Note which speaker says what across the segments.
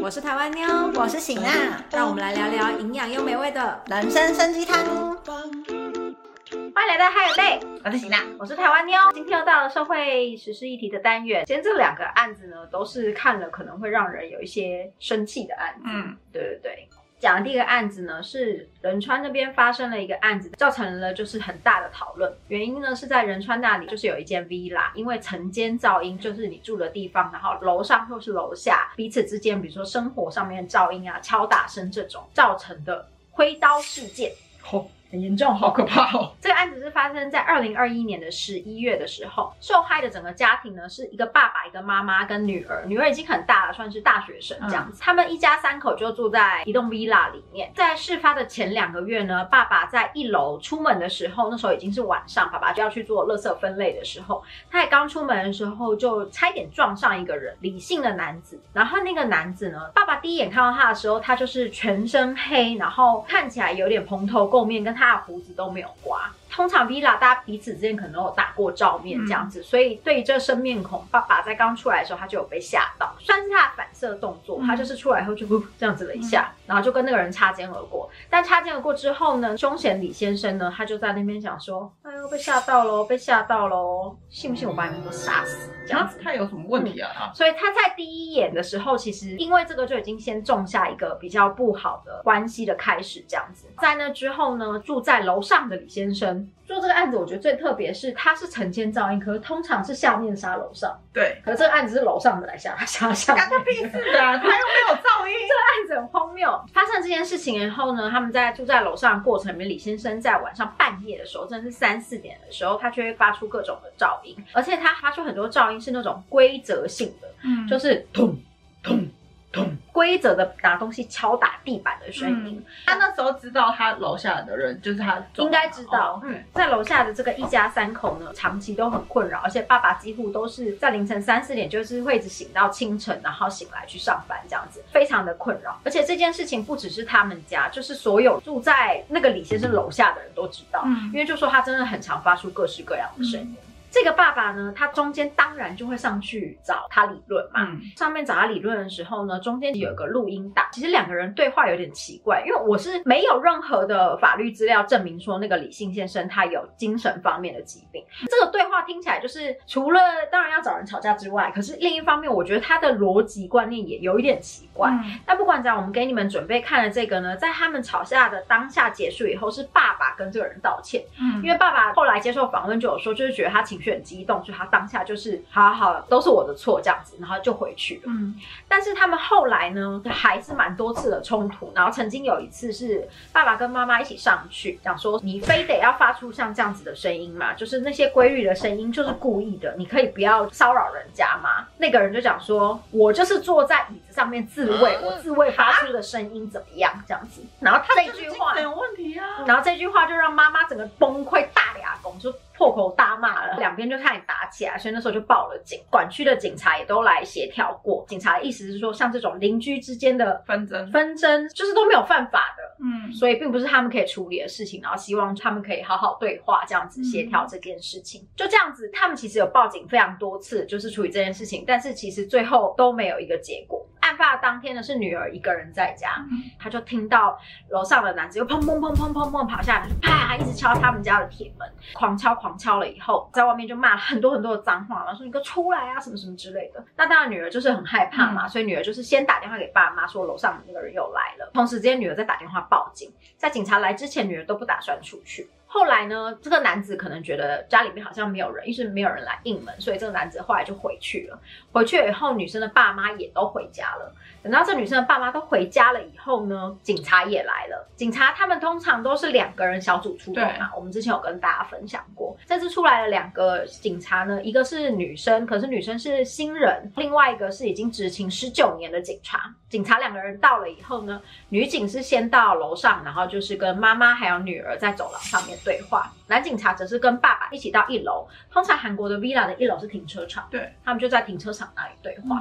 Speaker 1: 我是台湾妞，
Speaker 2: 我是醒娜，
Speaker 1: 让我们来聊聊营养又美味的
Speaker 2: 人生参鸡汤。
Speaker 3: 欢迎来到嗨有类，我是醒娜，我是台湾妞。今天又到了社会时事议题的单元。今天这两个案子呢，都是看了可能会让人有一些生气的案子。
Speaker 2: 嗯，
Speaker 3: 对对对。讲的第一个案子呢，是仁川那边发生了一个案子，造成了就是很大的讨论。原因呢是在仁川那里，就是有一间 villa，因为层间噪音，就是你住的地方，然后楼上或是楼下彼此之间，比如说生活上面的噪音啊、敲打声这种造成的挥刀事件。
Speaker 2: 好，
Speaker 3: 很严重，
Speaker 2: 好可怕哦。
Speaker 3: 这个案子是发生在二零二一年的十一月的时候，受害的整个家庭呢是一个爸爸、一个妈妈跟女儿，女儿已经很大了，算是大学生这样子。他们一家三口就住在一栋 villa 里面。在事发的前两个月呢，爸爸在一楼出门的时候，那时候已经是晚上，爸爸就要去做垃圾分类的时候，他也刚出门的时候就差一点撞上一个人，理性的男子。然后那个男子呢，爸爸第一眼看到他的时候，他就是全身黑，然后看起来有点蓬头垢面，跟他大胡子都没有刮。通常 villa 大家彼此之间可能都有打过照面这样子，所以对于这生面孔，爸爸在刚出来的时候他就有被吓到，算是他的反射动作。他就是出来以后就这样子了一下，然后就跟那个人擦肩而过。但擦肩而过之后呢，凶险李先生呢，他就在那边讲说：“哎呦，被吓到喽，被吓到喽，信不信我把你们都杀死？”这样子。
Speaker 2: 他有什么问题啊？他
Speaker 3: 所以他在第一眼的时候，其实因为这个就已经先种下一个比较不好的关系的开始，这样子。在那之后呢，住在楼上的李先生做这个案子，我觉得最特别是他是承建噪音，可是通常是下面杀楼上，
Speaker 2: 对，
Speaker 3: 可是这个案子是楼上的来下杀下面。
Speaker 2: 干他屁事啊！他又没有噪音。
Speaker 3: 这个案子很荒谬。发生这件事情以后呢，他们在住在楼上的过程里面，李先生在晚上半夜的时候，真的是三四点的时候，他就会发出各种的噪音，而且他发出很多噪音是那种规则性的，
Speaker 2: 嗯
Speaker 3: 就是咚咚咚，规则的拿东西敲打地板的声音。
Speaker 2: 他那时候知道他楼下的人就是他，
Speaker 3: 应该知道
Speaker 2: 哦，
Speaker 3: 嗯，在楼下的这个一家三口呢，长期都很困扰，而且爸爸几乎都是在凌晨三四点，就是会一直醒到清晨，然后醒来去上班这样子，非常的困扰。而且这件事情不只是他们家，就是所有住在那个李先生楼下的人都知道，
Speaker 2: 嗯
Speaker 3: 因为就说他真的很常发出各式各样的声音。这个爸爸呢，他中间当然就会上去找他理论嘛，
Speaker 2: 嗯
Speaker 3: 上面找他理论的时候呢，中间有个录音档。其实两个人对话有点奇怪，因为我是没有任何的法律资料证明说那个李姓先生他有精神方面的疾病。这个对话听起来就是除了当然要找人吵架之外，可是另一方面，我觉得他的逻辑观念也有一点奇怪。
Speaker 2: 嗯
Speaker 3: 但不管怎样，我们给你们准备看的这个呢，在他们吵架的当下结束以后，是爸爸跟这个人道歉。
Speaker 2: 嗯
Speaker 3: 因为爸爸后来接受访问就有说，就是觉得他情绪很激动，所以他当下就是好好好，都是我的错这样子，然后就回去了。
Speaker 2: 嗯
Speaker 3: 但是他们后来呢，还是蛮多次的冲突，然后曾经有一次是爸爸跟妈妈一起上去讲说，你非得要发出像这样子的声音嘛，就是那些规律的声音就是故意的，你可以不要骚扰人家嘛。那个人就讲说，我就是坐在上面自慰，我自慰发出的声音怎么样这样子，然后他这句话
Speaker 2: 有问题啊。
Speaker 3: 然后这句话就让妈妈整个崩溃大牙公，就破口大骂了，两边就开始打起来，所以那时候就报了警，管区的警察也都来协调过。警察的意思是说，像这种邻居之间的
Speaker 2: 纷争，
Speaker 3: 纷争，就是都没有犯法的。
Speaker 2: 嗯
Speaker 3: 所以并不是他们可以处理的事情，然后希望他们可以好好对话，这样子协调这件事情。就这样子，他们其实有报警非常多次，就是处理这件事情，但是其实最后都没有一个结果。案发当天呢，是女儿一个人在家，她就听到楼上的男子又砰砰砰砰砰砰跑下来，就啪一直敲他们家的铁门，狂敲狂敲了以后，在外面就骂了很多很多的脏话，然后说你给我出来啊什么什么之类的。那当然女儿就是很害怕嘛，所以女儿就是先打电话给爸妈说楼上的那个人又来了，同时之间女儿在打电话报警。在警察来之前，女儿都不打算出去。后来呢，这个男子可能觉得家里面好像没有人，一直没有人来应门，所以这个男子后来就回去了。回去以后，女生的爸妈也都回家了。等到这女生的爸妈都回家了以后呢，警察也来了。警察他们通常都是两个人小组出动嘛，我们之前有跟大家分享过。这次出来了两个警察呢，一个是女生，可是女生是新人；另外一个是已经执勤十九年的警察。警察两个人到了以后呢，女警是先到楼上，然后就是跟妈妈还有女儿在走廊上面对话。男警察则是跟爸爸一起到一楼。通常韩国的 villa 的一楼是停车场，
Speaker 2: 对，
Speaker 3: 他们就在停车场那里对话。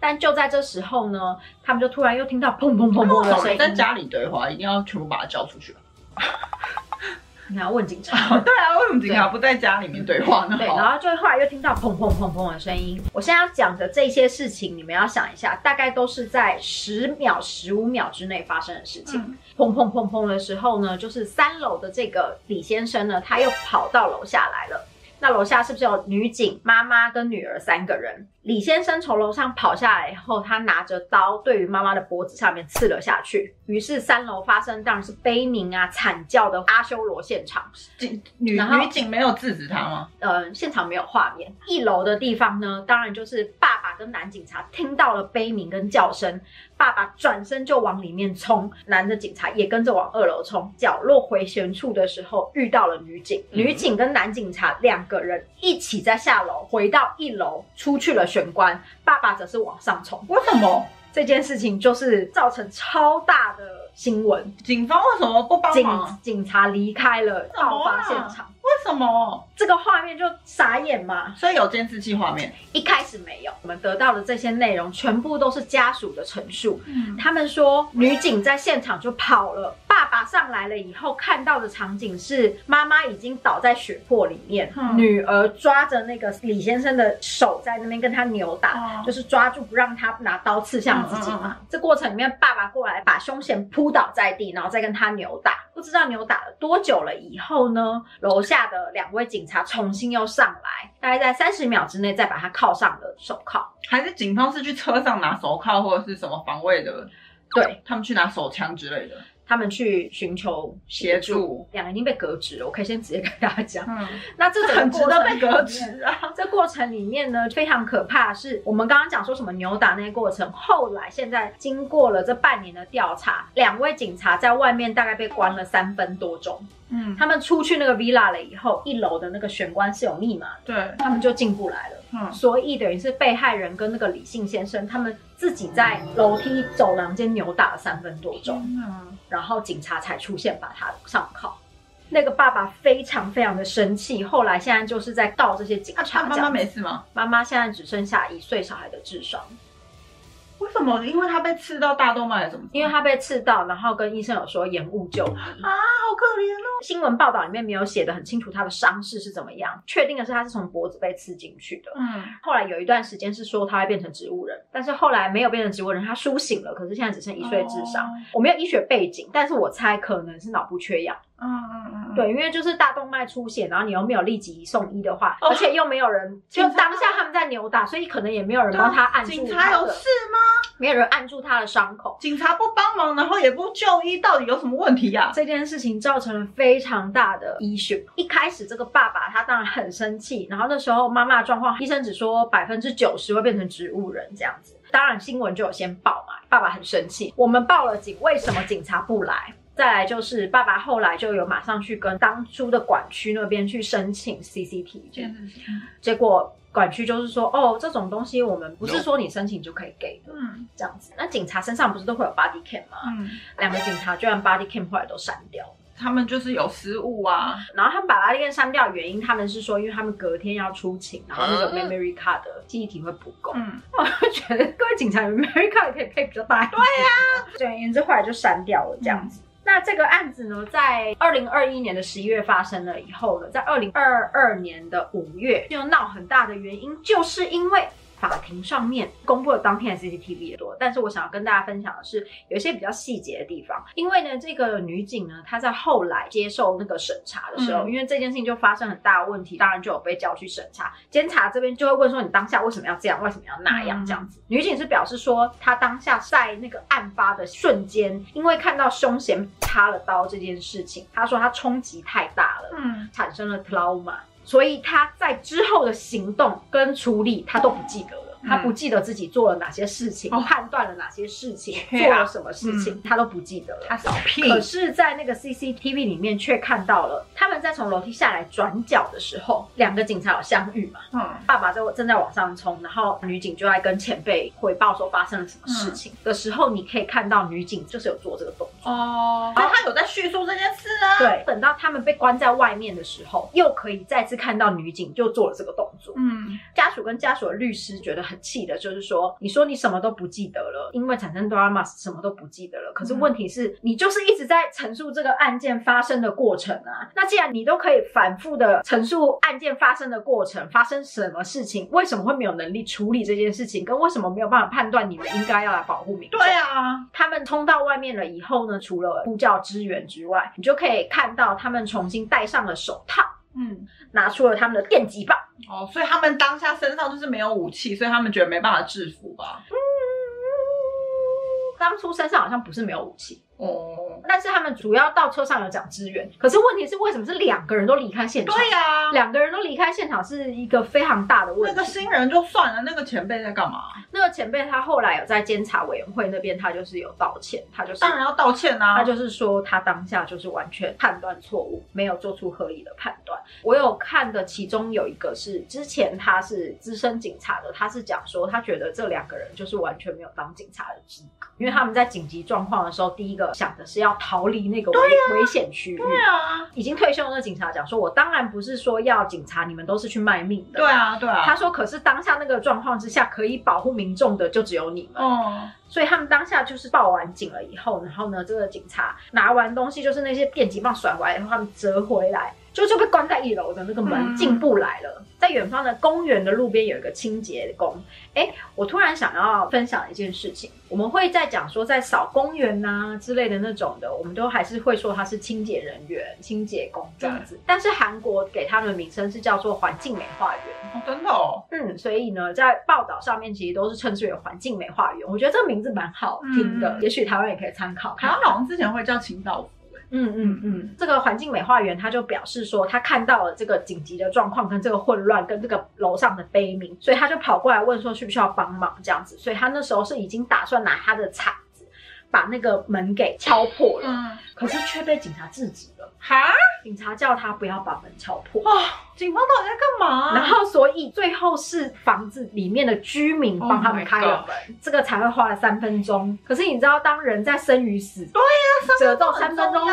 Speaker 3: 但就在这时候呢，他们就突然又听到砰砰砰砰的声音。
Speaker 2: 在家里对话，一定要全部把它叫出去。
Speaker 3: 你要问警察。
Speaker 2: 对啊，为什么警察不在家里面对话呢？
Speaker 3: 对，然后就后来又听到砰砰砰砰的声音。我现在要讲的这些事情，你们要想一下，大概都是在十秒、十五秒之内发生的事情。
Speaker 2: 嗯
Speaker 3: 砰砰砰砰的时候呢，就是三楼的这个李先生呢，他又跑到楼下来了。那楼下是不是有女警、妈妈跟女儿三个人？李先生从楼上跑下来以后，他拿着刀对于妈妈的脖子上面刺了下去。于是三楼发生当然是悲鸣啊、惨叫的阿修罗现场。
Speaker 2: 警女女警没有制止他吗？
Speaker 3: 呃，现场没有画面。一楼的地方呢，当然就是爸爸跟男警察听到了悲鸣跟叫声，爸爸转身就往里面冲，男的警察也跟着往二楼冲。角落回旋处的时候遇到了女警，
Speaker 2: 嗯
Speaker 3: 女警跟男警察两个人一起在下楼，回到一楼出去了玄关，爸爸则是往上冲。
Speaker 2: 为什么
Speaker 3: 这件事情就是造成超大的新闻，
Speaker 2: 警方为什么不帮
Speaker 3: 警
Speaker 2: 忙？
Speaker 3: 警察离开了爆发
Speaker 2: 啊
Speaker 3: 现场。
Speaker 2: 为什么？
Speaker 3: 这个画面就傻眼嘛，
Speaker 2: 所以有监视器画面。
Speaker 3: 一开始没有，我们得到的这些内容全部都是家属的陈述。
Speaker 2: 嗯，
Speaker 3: 他们说，女警在现场就跑了，爸爸上来了以后看到的场景是妈妈已经倒在血泊里面，
Speaker 2: 嗯
Speaker 3: 女儿抓着那个李先生的手在那边跟他扭打，
Speaker 2: 哦
Speaker 3: 就是抓住不让他拿刀刺向自己嘛。这过程里面，爸爸过来把凶嫌扑倒在地，然后再跟他扭打。不知道扭打了多久了以后呢，楼下的两位警察重新又上来，大概在三十秒之内再把他铐上了手铐。
Speaker 2: 还是警方是去车上拿手铐或者是什么防卫的？
Speaker 3: 对
Speaker 2: 他们去拿手枪之类的。
Speaker 3: 他们去寻求协助，两个已经被革职了。我可以先直接跟大家讲，
Speaker 2: 嗯，
Speaker 3: 那这整
Speaker 2: 很值得被革职啊。
Speaker 3: 这过程里面呢，非常可怕的是，我们刚刚讲说什么扭打那些过程，后来现在经过了这半年的调查，两位警察在外面大概被关了三分多钟。
Speaker 2: 嗯，
Speaker 3: 他们出去那个 villa 了以后，一楼的那个玄关是有密码的，
Speaker 2: 对，
Speaker 3: 他们就进不来了。
Speaker 2: 嗯，
Speaker 3: 所以等于是被害人跟那个李姓先生，他们自己在楼梯走廊间扭打了三分多钟。
Speaker 2: 嗯，
Speaker 3: 然后警察才出现把他上铐。那个爸爸非常非常的生气，后来现在就是在告这些警察。
Speaker 2: 妈妈没事吗？
Speaker 3: 妈妈现在只剩下一岁小孩的智商，
Speaker 2: 为什么？因为他被刺到大动脉还是什么？
Speaker 3: 因为他被刺到，然后跟医生有说延误就医。
Speaker 2: 啊，好可怜哦。
Speaker 3: 新闻报道里面没有写的很清楚他的伤势是怎么样，确定的是他是从脖子被刺进去的。
Speaker 2: 嗯，
Speaker 3: 后来有一段时间是说他会变成植物人，但是后来没有变成植物人，他苏醒了，可是现在只剩一岁智商。
Speaker 2: 哦
Speaker 3: 我没有医学背景，但是我猜可能是脑部缺氧。
Speaker 2: 嗯嗯嗯，
Speaker 3: 对，因为就是大动脉出血，然后你又没有立即送医的话，
Speaker 2: 哦
Speaker 3: 而且又没有人，就当下他们在扭打，所以可能也没有人帮他按住
Speaker 2: 警
Speaker 3: 他的
Speaker 2: 察有事吗？
Speaker 3: 没有人按住他的伤口。
Speaker 2: 警察不帮忙，然后也不就医，到底有什么问题呀、
Speaker 3: 这件事情造成了非常大的 issue。一开始这个爸爸他当然很生气，然后那时候妈妈的状况，医生只说百分之九十会变成植物人这样子。当然新闻就有先报嘛，爸爸很生气，我们报了警，为什么警察不来？再来就是爸爸后来就有马上去跟当初的管区那边去申请
Speaker 2: 件事情，
Speaker 3: 结果管区就是说，哦，这种东西我们不是说你申请就可以给的，
Speaker 2: 嗯
Speaker 3: 这样子。那警察身上不是都会有 body cam 吗？
Speaker 2: 嗯，
Speaker 3: 两个警察居然 body cam 后来都删掉了。
Speaker 2: 他们就是有失误啊。
Speaker 3: 然后他们把 body cam 删掉，原因他们是说，因为他们隔天要出勤，然后那个
Speaker 2: 嗯
Speaker 3: memory card 的记忆体会不够。
Speaker 2: 嗯，
Speaker 3: 我就觉得各位警察有 memory card 可以配比较大一点。对呀、总而言之，后来就删掉了这样子。那这个案子呢，在二零二一年的十一月发生了以后呢，在二零二二年的五月就闹很大的原因，就是因为法庭上面公布了当天的 CCTV 也多，但是我想要跟大家分享的是，有一些比较细节的地方。因为呢，这个女警呢，她在后来接受那个审查的时候，
Speaker 2: 嗯
Speaker 3: 因为这件事情就发生很大的问题，当然就有被叫去审查。监察这边就会问说，你当下为什么要这样？为什么要那样？
Speaker 2: 嗯
Speaker 3: 这样子。女警是表示说，她当下在那个案发的瞬间，因为看到凶嫌插了刀这件事情，她说她冲击太大了，
Speaker 2: 嗯，
Speaker 3: 产生了 trauma，所以他在之后的行动跟处理，他都不记得了。他不记得自己做了哪些事情，
Speaker 2: 哦
Speaker 3: 判断了哪些事情，做了什么事情，他都不记得了。
Speaker 2: 他少屁。
Speaker 3: 可是，在那个 CCTV 里面却看到了，他们在从楼梯下来转角的时候，两个警察有相遇嘛？
Speaker 2: 嗯
Speaker 3: 爸爸在正在往上冲，然后女警就在跟前辈汇报说发生了什么事情、的时候，你可以看到女警就是有做这个动作。
Speaker 2: 哦，那他有在叙述这件事啊。，
Speaker 3: 对，等到他们被关在外面的时候，又可以再次看到女警就做了这个动作。
Speaker 2: 嗯
Speaker 3: 家属跟家属的律师觉得很气的，就是说，你说你什么都不记得了，因为产生 drama 什么都不记得了，可是问题是，你就是一直在陈述这个案件发生的过程啊。那既然你都可以反复的陈述案件发生的过程，发生什么事情，为什么会没有能力处理这件事情，跟为什么没有办法判断你们应该要来保护民众？
Speaker 2: 对啊，
Speaker 3: 他们冲到外面了以后呢，除了呼叫支援之外，你就可以看到他们重新戴上了手套，
Speaker 2: 嗯，
Speaker 3: 拿出了他们的电击棒。
Speaker 2: 哦，所以他们当下身上就是没有武器，所以他们觉得没办法制服吧？
Speaker 3: 当初身上好像不是没有武器，
Speaker 2: 哦，
Speaker 3: 但是他们主要到车上有讲支援。可是问题是，为什么是两个人都离开现场？
Speaker 2: 对呀、
Speaker 3: 两个人都离开现场是一个非常大的问题。
Speaker 2: 那个新人就算了，那个前辈在干嘛？
Speaker 3: 那个前辈他后来有在监察委员会那边，他就是有道歉，他就是
Speaker 2: 当然要道歉啊！
Speaker 3: 他就是说，他当下就是完全判断错误，没有做出合理的判断。我有看的，其中有一个是之前他是资深警察的，他是讲说，他觉得这两个人就是完全没有当警察的资格，因为他们在紧急状况的时候，第一个想的是要逃离那个危、危险区域。
Speaker 2: 对啊，
Speaker 3: 已经退休的那个警察讲说，我当然不是说要警察，你们都是去卖命的。
Speaker 2: 对啊，对啊。
Speaker 3: 他说，可是当下那个状况之下，可以保护民众的就只有你们。
Speaker 2: 哦，
Speaker 3: 所以他们当下就是报完警了以后，然后呢，这个警察拿完东西，就是那些电击棒甩回来，然后他们折回来，就就被关在一楼的那个门
Speaker 2: 嗯
Speaker 3: 进不来了。在远方的公园的路边有一个清洁工，哎，我突然想要分享一件事情，我们会在讲说在扫公园呐、之类的那种的，我们都还是会说他是清洁人员、清洁工这样子。但是韩国给他们的名称是叫做环境美化员。
Speaker 2: 哦真的哦，
Speaker 3: 嗯，所以呢，在报道上面其实都是称之为环境美化员。我觉得这个名字蛮好听的，
Speaker 2: 嗯
Speaker 3: 也许台湾也可以参考看
Speaker 2: 台湾好像之前会叫清道夫，哎
Speaker 3: 嗯嗯嗯，这个环境美化员他就表示说，他看到了这个紧急的状况跟这个混乱跟这个楼上的悲鸣，所以他就跑过来问说需不需要帮忙这样子。所以他那时候是已经打算拿他的铲把那个门给敲破了，
Speaker 2: 嗯，
Speaker 3: 可是却被警察制止了。
Speaker 2: 哈，
Speaker 3: 警察叫他不要把门敲破。
Speaker 2: 哇，警方到底在干嘛？
Speaker 3: 然后，所以最后是房子里面的居民帮他们
Speaker 2: Oh
Speaker 3: 开了门这个才会花了三分钟。可是你知道，当人在生与死，对呀、折中三分钟，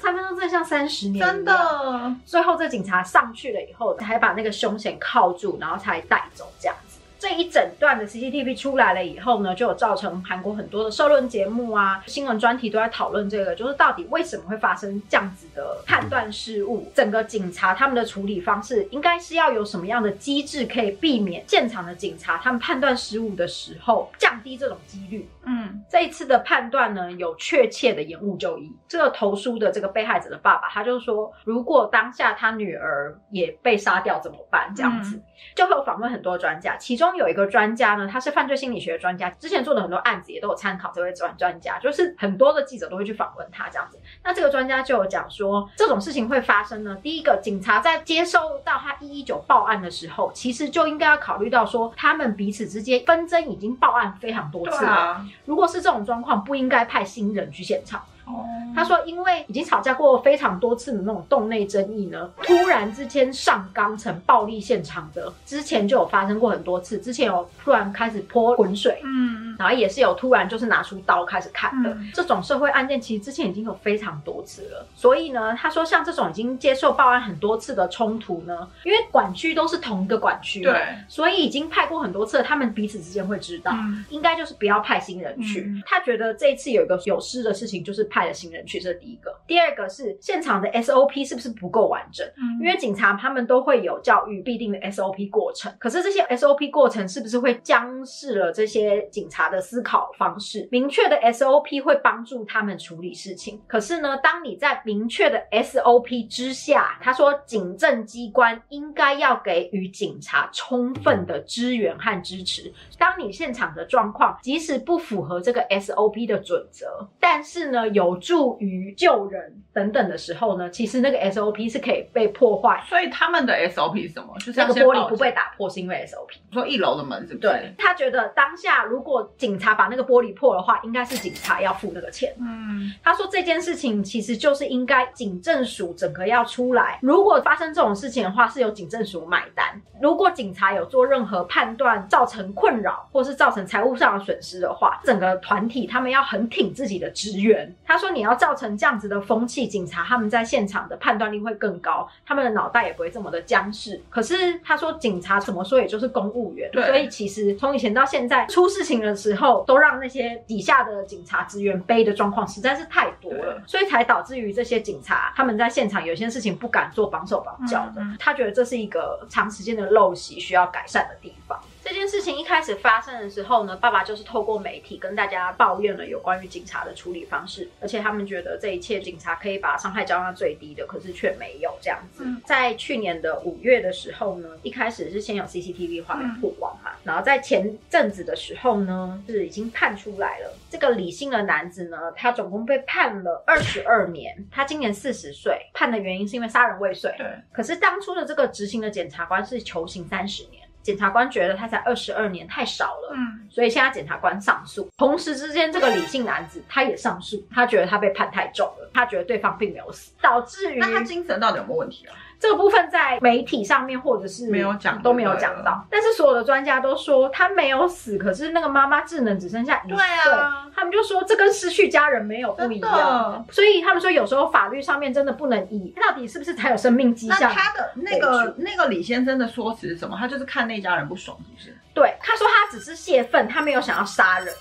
Speaker 3: 三分钟真的像三十年，
Speaker 2: 真。的，
Speaker 3: 最后，这警察上去了以后，才把那个凶险铐住，然后才带走这样子。这一整段的 CCTV 出来了以后呢，就有造成韩国很多的社论节目啊、新闻专题都在讨论这个，就是到底为什么会发生这样子的判断失误？整个警察他们的处理方式应该是要有什么样的机制可以避免现场的警察他们判断失误的时候降低这种几率？
Speaker 2: 嗯，
Speaker 3: 这一次的判断呢，有确切的延误就医。这个投书的这个被害者的爸爸，他就说，如果当下他女儿也被杀掉怎么办？这样子，就会有访问很多专家，其中有一个专家呢，他是犯罪心理学的专家，之前做的很多案子也都有参考这位专专家，就是很多的记者都会去访问他这样子。那这个专家就有讲说，这种事情会发生呢。第一个，警察在接收到他一一九报案的时候，其实就应该要考虑到说，他们彼此之间纷争已经报案非常多次了。
Speaker 2: 啊，
Speaker 3: 如果是这种状况，不应该派新人去现场。
Speaker 2: 哦，
Speaker 3: 他说，因为已经吵架过非常多次的那种洞内争议呢，突然之间上纲成暴力现场的，之前就有发生过很多次。之前有突然开始泼滚水，
Speaker 2: 嗯，
Speaker 3: 然后也是有突然就是拿出刀开始砍的、
Speaker 2: 嗯
Speaker 3: 这种社会案件，其实之前已经有非常多次了。所以呢，他说像这种已经接受报案很多次的冲突呢，因为管区都是同一个管区，
Speaker 2: 对，
Speaker 3: 所以已经派过很多次，他们彼此之间会知道。
Speaker 2: 嗯
Speaker 3: 应该就是不要派新人去。
Speaker 2: 嗯
Speaker 3: 他觉得这一次有一个有失的事情，就是派了新人去，这是第一个。第二个是现场的 SOP 是不是不够完整？
Speaker 2: 嗯
Speaker 3: 因为警察他们都会有教育必定的 SOP 过程，可是这些 SOP 过程是不是会僵视了这些警察的思考方式？明确的 SOP 会帮助他们处理事情，可是呢，当你在明确的 SOP 之下，他说警政机关应该要给予警察充分的支援和支持。当你现场的状况即使不符合这个 SOP 的准则，但是呢有助于救人等等的时候呢，其实那个 SOP 是可以被破坏。
Speaker 2: 所以他们的 SOP 是什么？就是
Speaker 3: 那个玻璃不被打破是因为 SOP。
Speaker 2: 说一楼的门是不是？
Speaker 3: 对，他觉得当下如果警察把那个玻璃破的话，应该是警察要付那个钱。
Speaker 2: 嗯，
Speaker 3: 他说这件事情其实就是应该警政署整个要出来，如果发生这种事情的话，是由警政署买单。如果警察有做任何判断造成困扰，或是造成财务上的损失的话，整个团体他们要很挺自己的职员。他他说你要造成这样子的风气，警察他们在现场的判断力会更高，他们的脑袋也不会这么的僵势。可是他说警察怎么说也就是公务员，所以其实从以前到现在出事情的时候，都让那些底下的警察职员背的状况实在是太多了，所以才导致于这些警察他们在现场有些事情不敢做绑手绑脚的。
Speaker 2: 嗯嗯
Speaker 3: 他觉得这是一个长时间的陋习，需要改善的地方。这件事情一开始发生的时候呢，爸爸就是透过媒体跟大家抱怨了有关于警察的处理方式，而且他们觉得这一切警察可以把伤害降到最低的，可是却没有这样子。
Speaker 2: 嗯
Speaker 3: 在去年的五月的时候呢，一开始是先有 CCTV 画面曝光嘛，然后在前阵子的时候呢，是已经判出来了。这个李姓的男子呢，他总共被判了二十二年，他今年四十岁，判的原因是因为杀人未遂。
Speaker 2: 对，
Speaker 3: 可是当初的这个执行的检察官是求刑三十年，检察官觉得他才二十二年太少了，
Speaker 2: 嗯，
Speaker 3: 所以现在检察官上诉。同时之间，这个李姓男子他也上诉，他觉得他被判太重了，他觉得对方并没有死，导致于
Speaker 2: 那他精神到底有没有问题啊？
Speaker 3: 这个部分在媒体上面或者是
Speaker 2: 没有讲
Speaker 3: 都没有讲到，但是所有的专家都说他没有死，可是那个妈妈智能只剩下一岁。
Speaker 2: 对啊
Speaker 3: 他们就说这跟失去家人没有不一
Speaker 2: 真
Speaker 3: 样，所以他们说有时候法律上面真的不能以到底是不是才有生命迹象
Speaker 2: 那
Speaker 3: 象。
Speaker 2: 他的那个那个李先生的说辞是什么？他就是看那那家人不爽，是不是？
Speaker 3: 对，他说他只是泄愤，他没有想要杀人，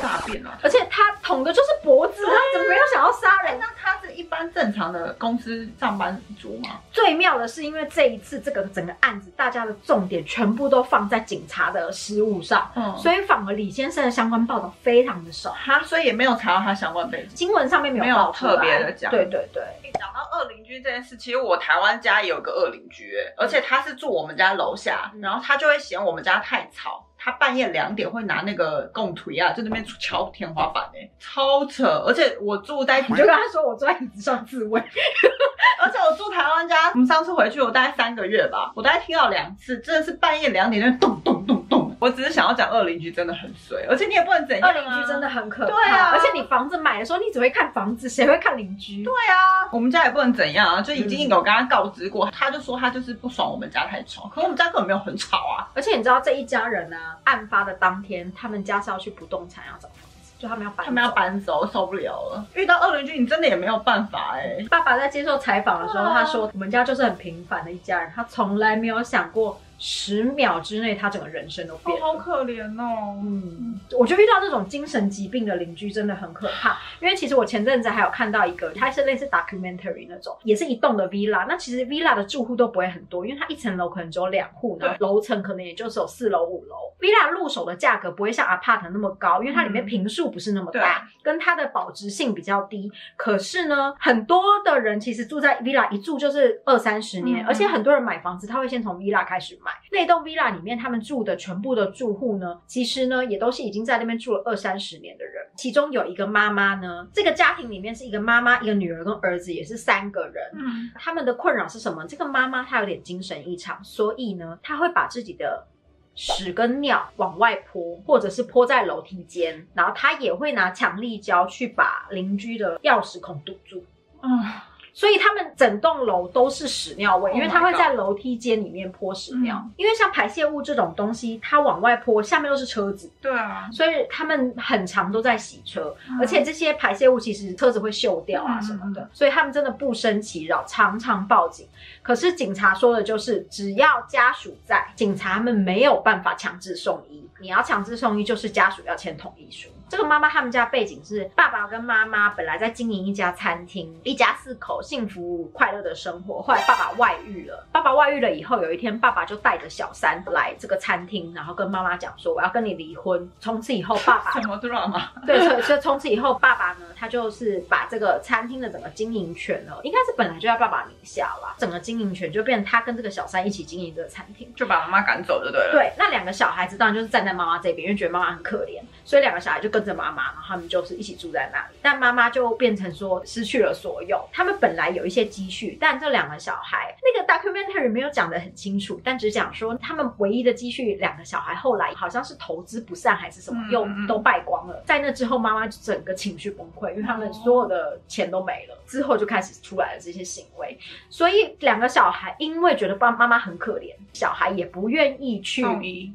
Speaker 2: 大便啊！
Speaker 3: 而且他捅的就是脖子，他怎么没有想要杀人？
Speaker 2: 哎那他是一般正常的公司上班族吗？
Speaker 3: 最妙的是，因为这一次这个整个案子，大家的重点全部都放在警察的失误上，
Speaker 2: 嗯，
Speaker 3: 所以反而李先生的相关报道非常的少，
Speaker 2: 他所以也没有查到他相关背景。
Speaker 3: 新闻上面没
Speaker 2: 没有特别的讲
Speaker 3: 对对对，
Speaker 2: 讲到恶邻居这件事，其实我台湾家也有个恶邻居，欸而且他是住我们家楼下，
Speaker 3: 嗯
Speaker 2: 然后他就会嫌我们家太吵。他半夜两点会拿那个供腿啊，在那边敲天花板哎、超扯！而且我住在，
Speaker 3: 你就跟他说我坐在椅子上自慰，
Speaker 2: 而且我住台湾家，我们上次回去我大概三个月吧，我大概听到两次，真的是半夜两点就咚咚咚咚。我只是想要讲二邻居真的很衰，而且你也不能怎样、
Speaker 3: 二邻居真的。很可怕。
Speaker 2: 对啊
Speaker 3: 而且你房子买的时候，你只会看房子，谁会看邻居？
Speaker 2: 对啊，我们家也不能怎样啊，就已经有跟他告知过，他就说他就是不爽我们家太吵，可我们家根本没有很吵啊。
Speaker 3: 而且你知道这一家人啊，案发的当天，他们家是要去不动产要找房子，就他们要搬，
Speaker 2: 他们要。搬走，受不了了。遇到二邻居，你真的也没有办法哎、
Speaker 3: 爸爸在接受采访的时候，
Speaker 2: 啊
Speaker 3: 他说我们家就是很平凡的一家人，他从来没有想过十秒之内他整个人生都变了。
Speaker 2: 好可怜哦。
Speaker 3: 嗯，我觉得遇到这种精神疾病的邻居真的很可怕，因为其实我前阵子还有看到一个，它是类似 documentary 那种，也是一栋的 villa。那其实 villa 的住户都不会很多，因为它一层楼可能只有两户，然后楼层可能也就是有四楼、五楼。villa 入手的价格不会像 apart 那么高，因为它里面
Speaker 2: 嗯
Speaker 3: 平数不是那么大，跟它的保值性比较低。可是呢，很多的人其实住在 villa 一住就是二三十年，
Speaker 2: 嗯
Speaker 3: 而且很多人买房子他会先从 villa 开始买。那栋 villa 里面他们住的全部的住户呢，其实呢也都是已经在那边住了二三十年的人。其中有一个妈妈呢，这个家庭里面是一个妈妈、一个女儿跟儿子，也是三个人。
Speaker 2: 嗯，
Speaker 3: 他们的困扰是什么？这个妈妈她有点精神异常，所以呢，她会把自己的屎跟尿往外泼，或者是泼在楼梯间，然后她也会拿强力胶去把邻居的钥匙孔堵住。
Speaker 2: 啊，
Speaker 3: 所以他们整栋楼都是屎尿味
Speaker 2: ，Oh
Speaker 3: 因为它会在楼梯间里面泼屎尿。
Speaker 2: 嗯
Speaker 3: 因为像排泄物这种东西，它往外泼，下面又是车子，
Speaker 2: 对啊，
Speaker 3: 所以他们很常都在洗车，
Speaker 2: 嗯
Speaker 3: 而且这些排泄物其实车子会锈掉啊
Speaker 2: 嗯
Speaker 3: 什么的，所以他们真的不生其扰，常常报警。可是警察说的就是，只要家属在，警察们没有办法强制送医。你要强制送医，就是家属要签同意书。这个妈妈他们家背景是爸爸跟妈妈本来在经营一家餐厅，一家四口幸福快乐的生活。后来爸爸外遇了，爸爸外遇了以后，有一天爸爸就带着小三来这个餐厅，然后跟妈妈讲说我要跟你离婚。从此以后，爸爸
Speaker 2: 什么 drama？
Speaker 3: 对，所以所以从此以后，爸爸呢，他就是把这个餐厅的整个经营权呢，应该是本来就在爸爸名下了，整个经营权就变成他跟这个小三一起经营这个餐厅。
Speaker 2: 就把妈妈赶走就对了。，
Speaker 3: 对，那两个小孩子当然就是站在妈妈这边，因为觉得妈妈很可怜，所以两个小孩就跟着妈妈，然后他们就是一起住在那里。但妈妈就变成说失去了所有，他们本来有一些积蓄，但这两个小孩那个 documentary 没有讲得很清楚，但只讲说他们唯一的积蓄，两个小孩后来好像是投资不善还是什么，又都败光了。在那之后，妈妈就整个情绪崩溃，因为他们所有的钱都没了，之后就开始出来了这些行为。所以两个小孩因为觉得爸妈妈很可怜，小孩也不愿意去。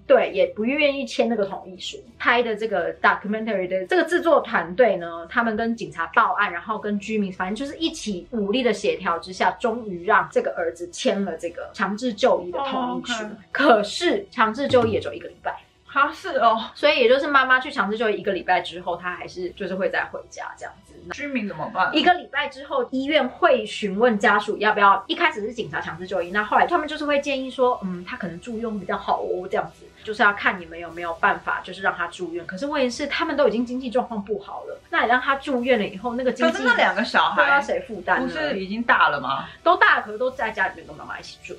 Speaker 3: 对，也不愿意签那个同意书。拍的这个 documentary 的这个制作团队呢，他们跟警察报案，然后跟居民，反正就是一起武力的协调之下，终于让这个儿子签了这个强制就医的同意书。可是强制就医也就一个礼拜，
Speaker 2: 哈是哦，
Speaker 3: 所以也就是妈妈去强制就医一个礼拜之后，她还是就是会再回家这样子。
Speaker 2: 居民怎么办？
Speaker 3: 一个礼拜之后，医院会询问家属要不要。一开始是警察强制就医，那后来他们就是会建议说，嗯，他可能住院比较好哦，这样子就是要看你们有没有办法，就是让他住院。可是问题是，他们都已经经济状况不好了，那你让他住院了以后，那个经济
Speaker 2: 可是那两个小孩
Speaker 3: 谁负担
Speaker 2: 不
Speaker 3: 呢？
Speaker 2: 是已经大了吗？
Speaker 3: 都大了，可是都在家里面跟妈妈一起住，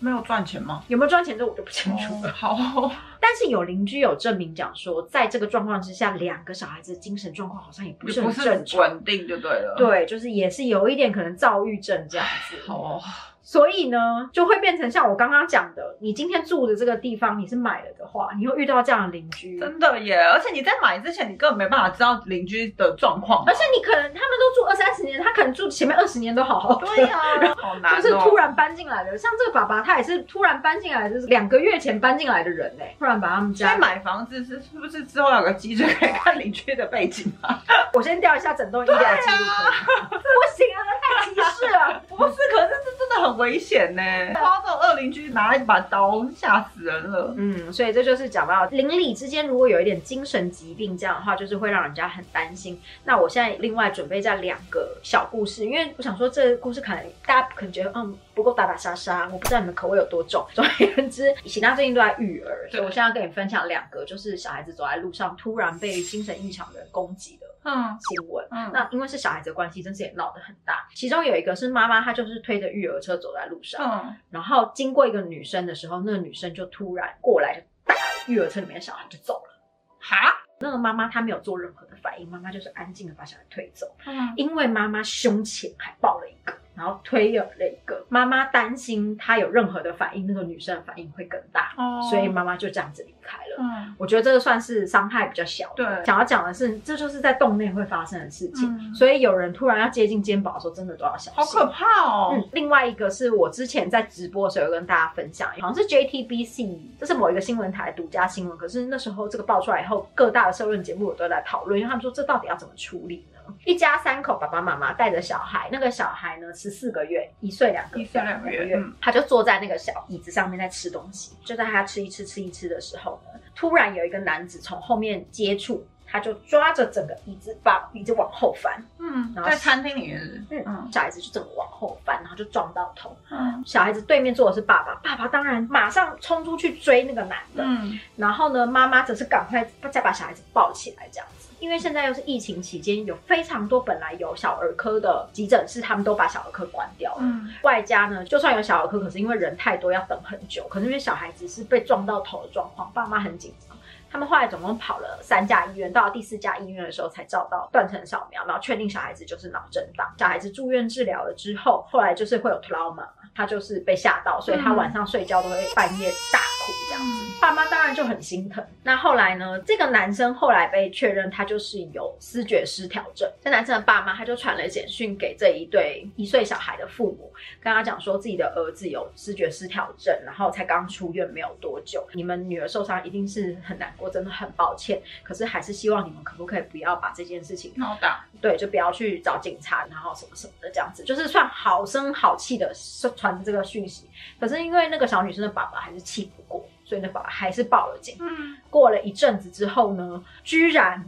Speaker 2: 没有赚钱吗？
Speaker 3: 有没有赚钱这我就不清楚了。
Speaker 2: 哦好哦，
Speaker 3: 但是有邻居有证明讲说，在这个状况之下，两个小孩子的精神状况好像也不是
Speaker 2: 也不是
Speaker 3: 很正常。
Speaker 2: 稳定就对了。，
Speaker 3: 对，就是也是有一点可能躁郁症这样子。
Speaker 2: 好哦，
Speaker 3: 所以呢，就会变成像我刚刚讲的，你今天住的这个地方你是买了的话，你会遇到这样的邻居，
Speaker 2: 真的耶！而且你在买之前，你根本没办法知道邻居的状况，
Speaker 3: 而且你可能他们都住二三十年，他可能住前面二十年都好好的。
Speaker 2: 对呀、好难、哦，
Speaker 3: 就是突然搬进来的，像这个爸爸，他也是突然搬进来，就是两个月前搬进来的人呢、突然把他们家
Speaker 2: 所以买房子是是不是之后有个机制可以看邻居的背景啊？
Speaker 3: 我先调一下整栋医疗记录，可以吗？不行啊，那太歧视了。
Speaker 2: 不是，可是这真的很危险呢。花这种恶邻居拿一把刀，吓死人了。
Speaker 3: 嗯，所以这就是讲到邻里之间如果有一点精神疾病这样的话，就是会让人家很担心。那我现在另外准备在两个小故事，因为我想说这个故事可能大家可能觉得嗯不够打打杀杀，我不知道你们口味有多重。总而言之，喜娜最近都在育儿，所以我现在要跟你分享两个，就是小孩子走在路上突然被精神异常的人攻击的
Speaker 2: 嗯
Speaker 3: 新闻。
Speaker 2: 嗯
Speaker 3: 那因为是小孩子的关系，真是也闹得很大。其中有一个是妈妈，她就是推着育儿车走在路上，
Speaker 2: 嗯，
Speaker 3: 然后经过一个女生的时候，那个女生就突然过来就打了育儿车里面的小孩就走了。
Speaker 2: 哈，
Speaker 3: 那个妈妈她没有做任何的反应，妈妈就是安静的把小孩推走，
Speaker 2: 嗯
Speaker 3: 因为妈妈胸前还抱了一个，然后推了了一个，妈妈担心她有任何的反应，那个女生的反应会更大，
Speaker 2: 哦
Speaker 3: 所以妈妈就这样子离开了。
Speaker 2: 嗯
Speaker 3: 我觉得这个算是伤害比较小的。
Speaker 2: 对
Speaker 3: 想要讲的是，这就是在洞内会发生的事情，
Speaker 2: 嗯
Speaker 3: 所以有人突然要接近肩膀的时候，真的都要小心。
Speaker 2: 好可怕哦。
Speaker 3: 嗯，另外一个是我之前在直播的时候有跟大家分享，好像是 JTBC，这是某一个新闻台独家新闻。可是那时候这个爆出来以后，各大的社论节目我都在讨论，因为他们说这到底要怎么处理呢？一家三口，爸爸妈妈带着小孩，那个小孩呢十四个月，一岁两个
Speaker 2: 一岁两个月嗯
Speaker 3: 他就坐在那个小椅子上面在吃东西。就在他吃一吃吃一吃的时候呢，突然有一个男子从后面接触。他就抓着整个椅子，把椅子往后翻，
Speaker 2: 嗯，
Speaker 3: 然后
Speaker 2: 在餐厅里面是，
Speaker 3: 嗯，
Speaker 2: 嗯
Speaker 3: 小孩子就整个往后翻，然后就撞到头。
Speaker 2: 嗯
Speaker 3: 小孩子对面坐的是爸爸，爸爸当然马上冲出去追那个男的，
Speaker 2: 嗯，
Speaker 3: 然后呢，妈妈则是赶快再把小孩子抱起来，这样子。因为现在又是疫情期间，有非常多本来有小儿科的急诊室，他们都把小儿科关掉了。
Speaker 2: 嗯
Speaker 3: 外加呢，就算有小儿科，可是因为人太多要等很久，可是因为小孩子是被撞到头的状况，爸妈很紧张。他们后来总共跑了三家医院，到了第四家医院的时候才照到断层扫描，然后确定小孩子就是脑震荡。小孩子住院治疗了之后，后来就是会有 trauma，他就是被吓到，所以他晚上睡觉都会半夜大哭这样子。爸妈当然就很心疼。那后来呢，这个男生后来被确认他就是有思觉失调症。这男生的爸妈他就传了简讯给这一对一岁小孩的父母，跟他讲说自己的儿子有思觉失调症，然后才刚出院没有多久，你们女儿受伤一定是很难过，真的很抱歉。可是还是希望你们可不可以不要把这件事情
Speaker 2: 闹大，
Speaker 3: 对，就不要去找警察，然后什么什么的这样子，就是算好声好气的传这个讯息。可是因为那个小女生的爸爸还是气不过，所以呢爸爸还是报了警。
Speaker 2: 嗯，
Speaker 3: 过了一阵子之后呢，居然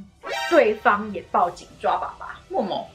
Speaker 3: 对方也报警抓爸爸。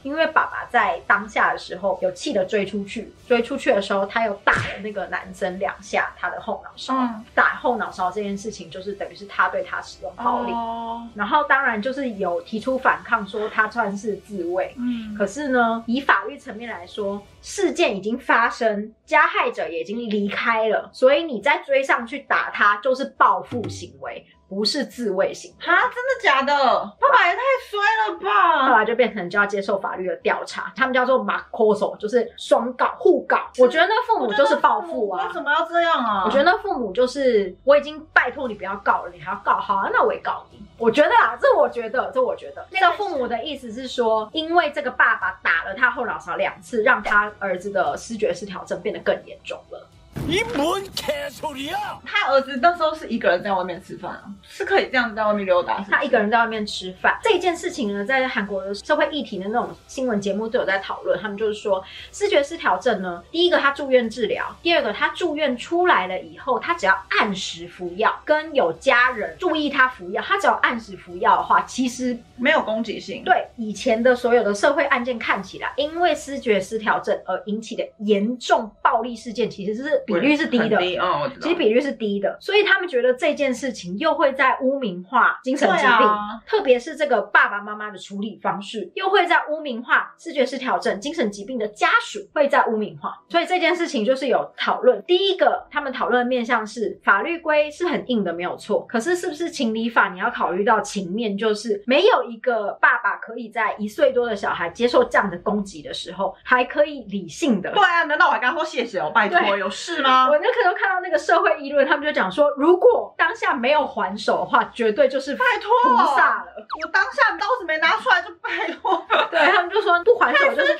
Speaker 3: 因为爸爸在当下的时候有气的追出去，追出去的时候他又打了那个男生两下他的后脑勺，
Speaker 2: 嗯。
Speaker 3: 打后脑勺这件事情就是等于是他对他使用暴力，
Speaker 2: 哦，
Speaker 3: 然后当然就是有提出反抗，说他算是自卫。
Speaker 2: 嗯，
Speaker 3: 可是呢，以法律层面来说，事件已经发生，加害者也已经离开了，所以你再追上去打他，就是报复行为，不是自卫行为。
Speaker 2: 哈，真的假的？爸爸也太衰了吧
Speaker 3: 后
Speaker 2: 吧！
Speaker 3: 来就变成就要接受法律的调查，他们叫做马 c o s o 就是双告互告。我觉得那父母就是报复啊
Speaker 2: 为。什么要这样啊？
Speaker 3: 我觉得那父母就是我已经拜托你不要告了，你还要告，好啊，那我也告你。我觉得啊，这我觉得，这我觉得，那个父母的意思是说，因为这个爸爸打了他后脑勺两次，让他儿子的视觉失调症变得更严重了。
Speaker 4: 你뭔개소리야！
Speaker 2: 他儿子那时候是一个人在外面吃饭啊，是可以这样子在外面溜达，是不是
Speaker 3: 他一个人在外面吃饭这件事情呢，在韩国的社会议题的那种新闻节目都有在讨论。他们就是说，视觉失调症呢，第一个他住院治疗，第二个他住院出来了以后，他只要按时服药，跟有家人注意他服药，他只要按时服药的话，其实
Speaker 2: 没有攻击性。
Speaker 3: 对以前的所有的社会案件看起来，因为视觉失调症而引起的严重暴力事件，其实是比 率是低的。
Speaker 2: 低，嗯，我知道。
Speaker 3: 其实比率是低的，所以他们觉得这件事情又会在污名化精神疾病，
Speaker 2: 啊
Speaker 3: 特别是这个爸爸妈妈的处理方式，又会在污名化视觉失调症、精神疾病的家属，会在污名化。所以这件事情就是有讨论。第一个，他们讨论的面向是法律规是很硬的，没有错。可是是不是情理法？你要考虑到情面，就是没有一个爸爸可以在一岁多的小孩接受这样的攻击的时候，还可以理性的
Speaker 2: 对啊，难道我还跟他说谢谢哦？拜托，有事吗？
Speaker 3: 我那可能看到那个社会议论，他们就讲说，如果当下没有还手的话，绝对就是
Speaker 2: 拜托，
Speaker 3: 菩萨了。
Speaker 2: 我当下刀子没拿出来就拜托。
Speaker 3: 对他们就说不还手就是，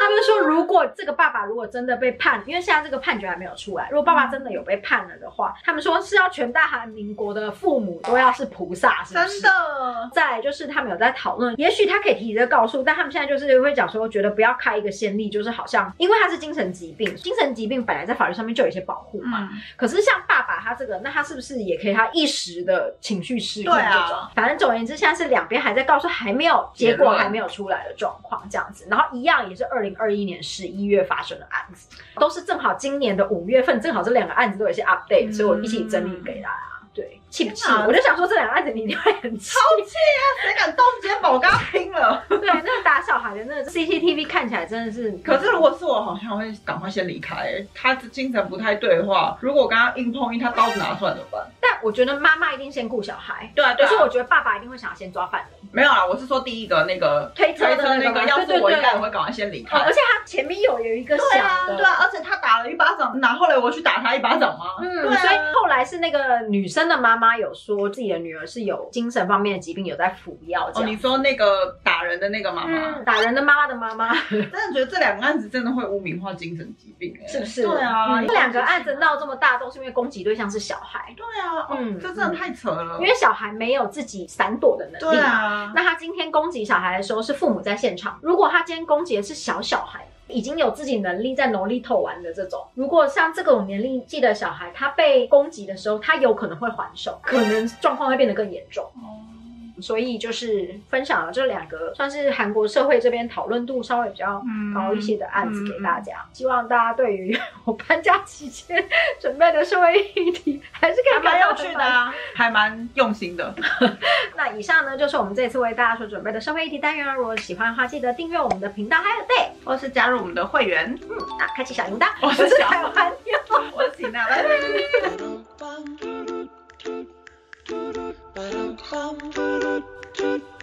Speaker 3: 他们说如果这个爸爸如果真的被判，因为现在这个判决还没有出来，如果爸爸真的有被判了的话，他们说是要全大韩民国的父母都要是菩萨，是不是
Speaker 2: 真的，
Speaker 3: 再就是他们有在讨论，也许他可以提这个告诉，但他们现在就是会讲说，觉得不要开一个先例，就是好像因为他是精神疾病，精神疾病本来在法律上面就有一些保护嘛。
Speaker 2: 嗯，
Speaker 3: 可是像爸爸他这个，那他是不是也可以他一时的情绪失控这种？反正总而言之，现在是两边还在告诉还没有结果还没有出来的状况这样子。然后一样也是二零二一年十一月发生的案子，都是正好今年的五月份，正好这两个案子都有一些 update，、
Speaker 2: 嗯
Speaker 3: 所以我一起整理给大家。对，气不气我就想说这两个案子你一定会很气。
Speaker 2: 超气啊！谁敢动肩膀？我跟他拼了。
Speaker 3: 对，那个打小孩的那个 CCTV 看起来真的是，
Speaker 2: 可是如果是我，好像会赶快先离开。他精神不太对的话，如果我跟他硬碰硬，他刀子拿出来怎么办？
Speaker 3: 但我觉得妈妈一定先顾小孩。
Speaker 2: 对啊，
Speaker 3: 可是我觉得爸爸一定会想要先抓犯人。
Speaker 2: 没有啊，我是说第一个那个
Speaker 3: 推车的那个
Speaker 2: 那个，要是我
Speaker 3: 对对对
Speaker 2: 应该我会赶快先离开。
Speaker 3: 哦，而且他前面有有一个小
Speaker 2: 对啊，
Speaker 3: 的，
Speaker 2: 对啊，而且他打了一巴掌，那后来我去打他一巴掌吗？
Speaker 3: 嗯，
Speaker 2: 对啊
Speaker 3: 所以后来是那个女生的妈妈有说自己的女儿是有精神方面的疾病，有在服药
Speaker 2: 哦，你说那个打人的那个妈妈，
Speaker 3: 嗯，打人的妈妈的妈妈，
Speaker 2: 真的觉得这两个案子真的会污名化精神疾病、哎
Speaker 3: 是不是？
Speaker 2: 对啊，
Speaker 3: 嗯这两个案子闹这么大，都是因为攻击对象是小孩，
Speaker 2: 对啊，
Speaker 3: 嗯
Speaker 2: 嗯，这真的太扯了。
Speaker 3: 因为小孩没有自己闪躲的能力。
Speaker 2: 对。啊，
Speaker 3: 那他今天攻击小孩的时候是父母在现场，如果他今天攻击的是小小孩，已经有自己能力在努力透完的这种，如果像这种年龄纪的小孩，他被攻击的时候，他有可能会还手，可能状况会变得更严重。所以就是分享了这两个算是韩国社会这边讨论度稍微比较高一些的案子给大家，希望大家对于 我搬家期间 准备的社会议题还是可以
Speaker 2: 蛮有趣的啊，还蛮用心的。
Speaker 3: 那以上呢就是我们这次为大家所准备的社会议题单元。如果喜欢的话，记得订阅我们的频道，还有 day，
Speaker 2: 或是加入我们的会员，
Speaker 3: 嗯，那开启小铃铛。
Speaker 2: 我是小
Speaker 3: 台湾妞。
Speaker 2: 我是 秦娜，拜拜。
Speaker 4: Ba-dum-bum, ba-dum-bum.